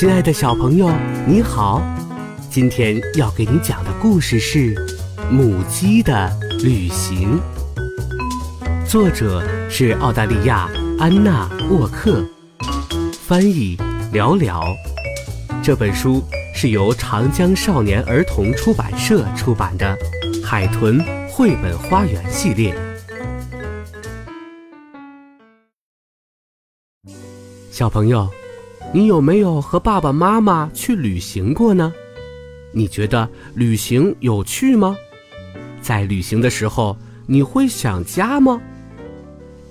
亲爱的小朋友，你好！今天要给你讲的故事是《母鸡的旅行》，作者是澳大利亚安娜沃克，翻译寥寥。这本书是由长江少年儿童出版社出版的《海豚绘本花园》系列。小朋友。你有没有和爸爸妈妈去旅行过呢？你觉得旅行有趣吗？在旅行的时候，你会想家吗？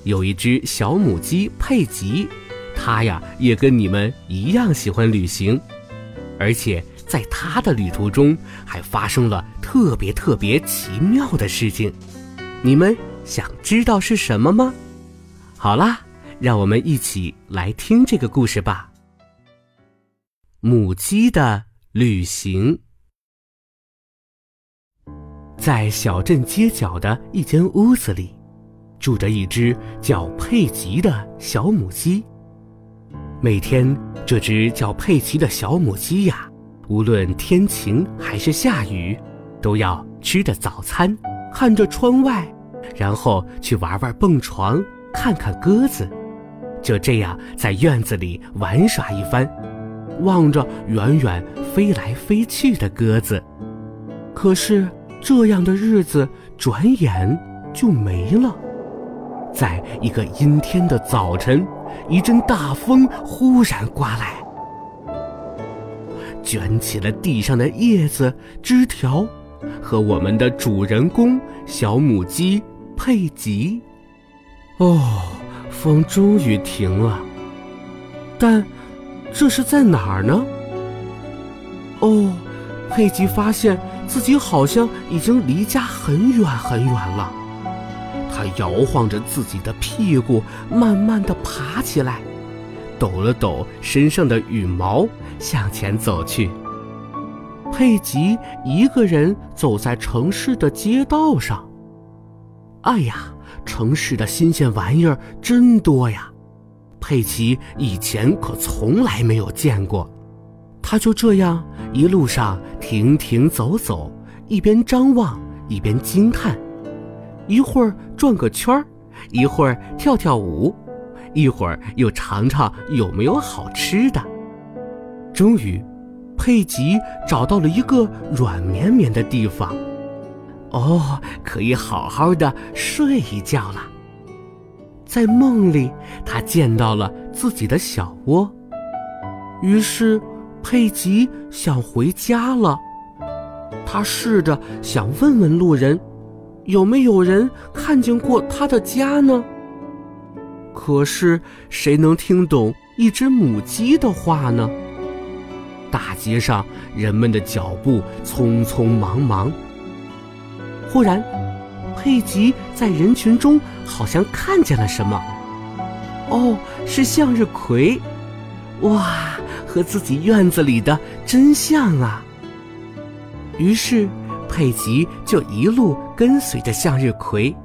有一只小母鸡佩吉，它呀也跟你们一样喜欢旅行，而且在它的旅途中还发生了特别特别奇妙的事情。你们想知道是什么吗？好啦，让我们一起来听这个故事吧。母鸡的旅行，在小镇街角的一间屋子里，住着一只叫佩吉的小母鸡。每天，这只叫佩奇的小母鸡呀，无论天晴还是下雨，都要吃着早餐，看着窗外，然后去玩玩蹦床，看看鸽子，就这样在院子里玩耍一番。望着远远飞来飞去的鸽子，可是这样的日子转眼就没了。在一个阴天的早晨，一阵大风忽然刮来，卷起了地上的叶子、枝条，和我们的主人公小母鸡佩吉。哦，风终于停了，但。这是在哪儿呢？哦，佩吉发现自己好像已经离家很远很远了。他摇晃着自己的屁股，慢慢的爬起来，抖了抖身上的羽毛，向前走去。佩吉一个人走在城市的街道上。哎呀，城市的新鲜玩意儿真多呀！佩奇以前可从来没有见过，他就这样一路上停停走走，一边张望一边惊叹，一会儿转个圈儿，一会儿跳跳舞，一会儿又尝尝有没有好吃的。终于，佩吉找到了一个软绵绵的地方，哦，可以好好的睡一觉了。在梦里，他见到了自己的小窝。于是，佩吉想回家了。他试着想问问路人，有没有人看见过他的家呢？可是，谁能听懂一只母鸡的话呢？大街上，人们的脚步匆匆忙忙。忽然，佩吉在人群中好像看见了什么，哦，是向日葵，哇，和自己院子里的真像啊！于是佩吉就一路跟随着向日葵，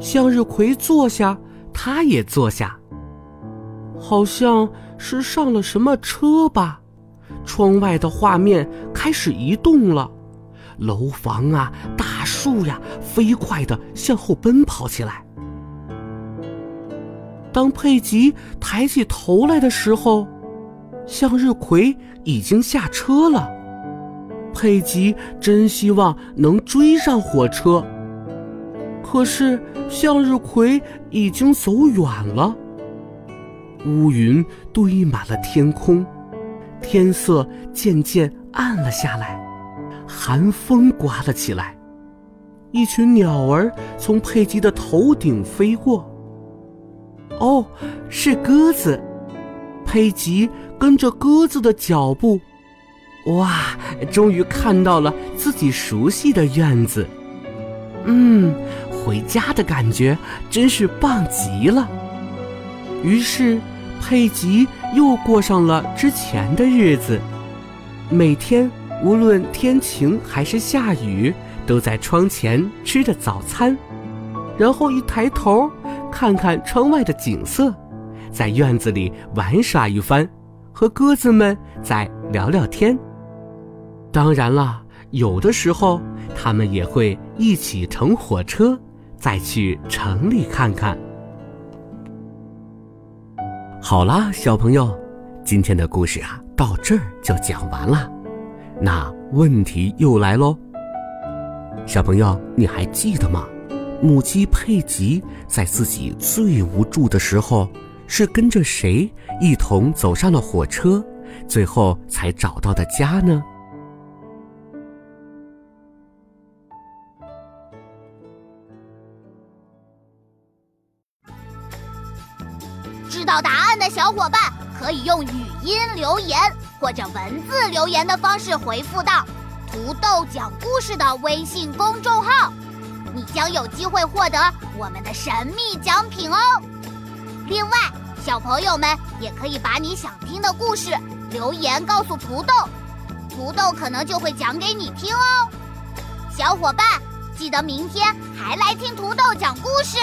向日葵坐下，他也坐下，好像是上了什么车吧？窗外的画面开始移动了。楼房啊，大树呀，飞快地向后奔跑起来。当佩吉抬起头来的时候，向日葵已经下车了。佩吉真希望能追上火车，可是向日葵已经走远了。乌云堆满了天空，天色渐渐暗了下来。寒风刮了起来，一群鸟儿从佩吉的头顶飞过。哦，是鸽子。佩吉跟着鸽子的脚步，哇，终于看到了自己熟悉的院子。嗯，回家的感觉真是棒极了。于是，佩吉又过上了之前的日子，每天无论天晴还是下雨，都在窗前吃着早餐，然后一抬头看看窗外的景色。在院子里玩耍一番，和鸽子们再聊聊天。当然了，有的时候他们也会一起乘火车，再去城里看看。好啦，小朋友，今天的故事啊，到这儿就讲完了。那问题又来喽，小朋友，你还记得吗？母鸡佩吉在自己最无助的时候。是跟着谁一同走上了火车，最后才找到的家呢？知道答案的小伙伴可以用语音留言或者文字留言的方式回复到“土豆讲故事”的微信公众号，你将有机会获得我们的神秘奖品哦。另外。小朋友们也可以把你想听的故事留言告诉土豆，土豆可能就会讲给你听哦。小伙伴，记得明天还来听土豆讲故事。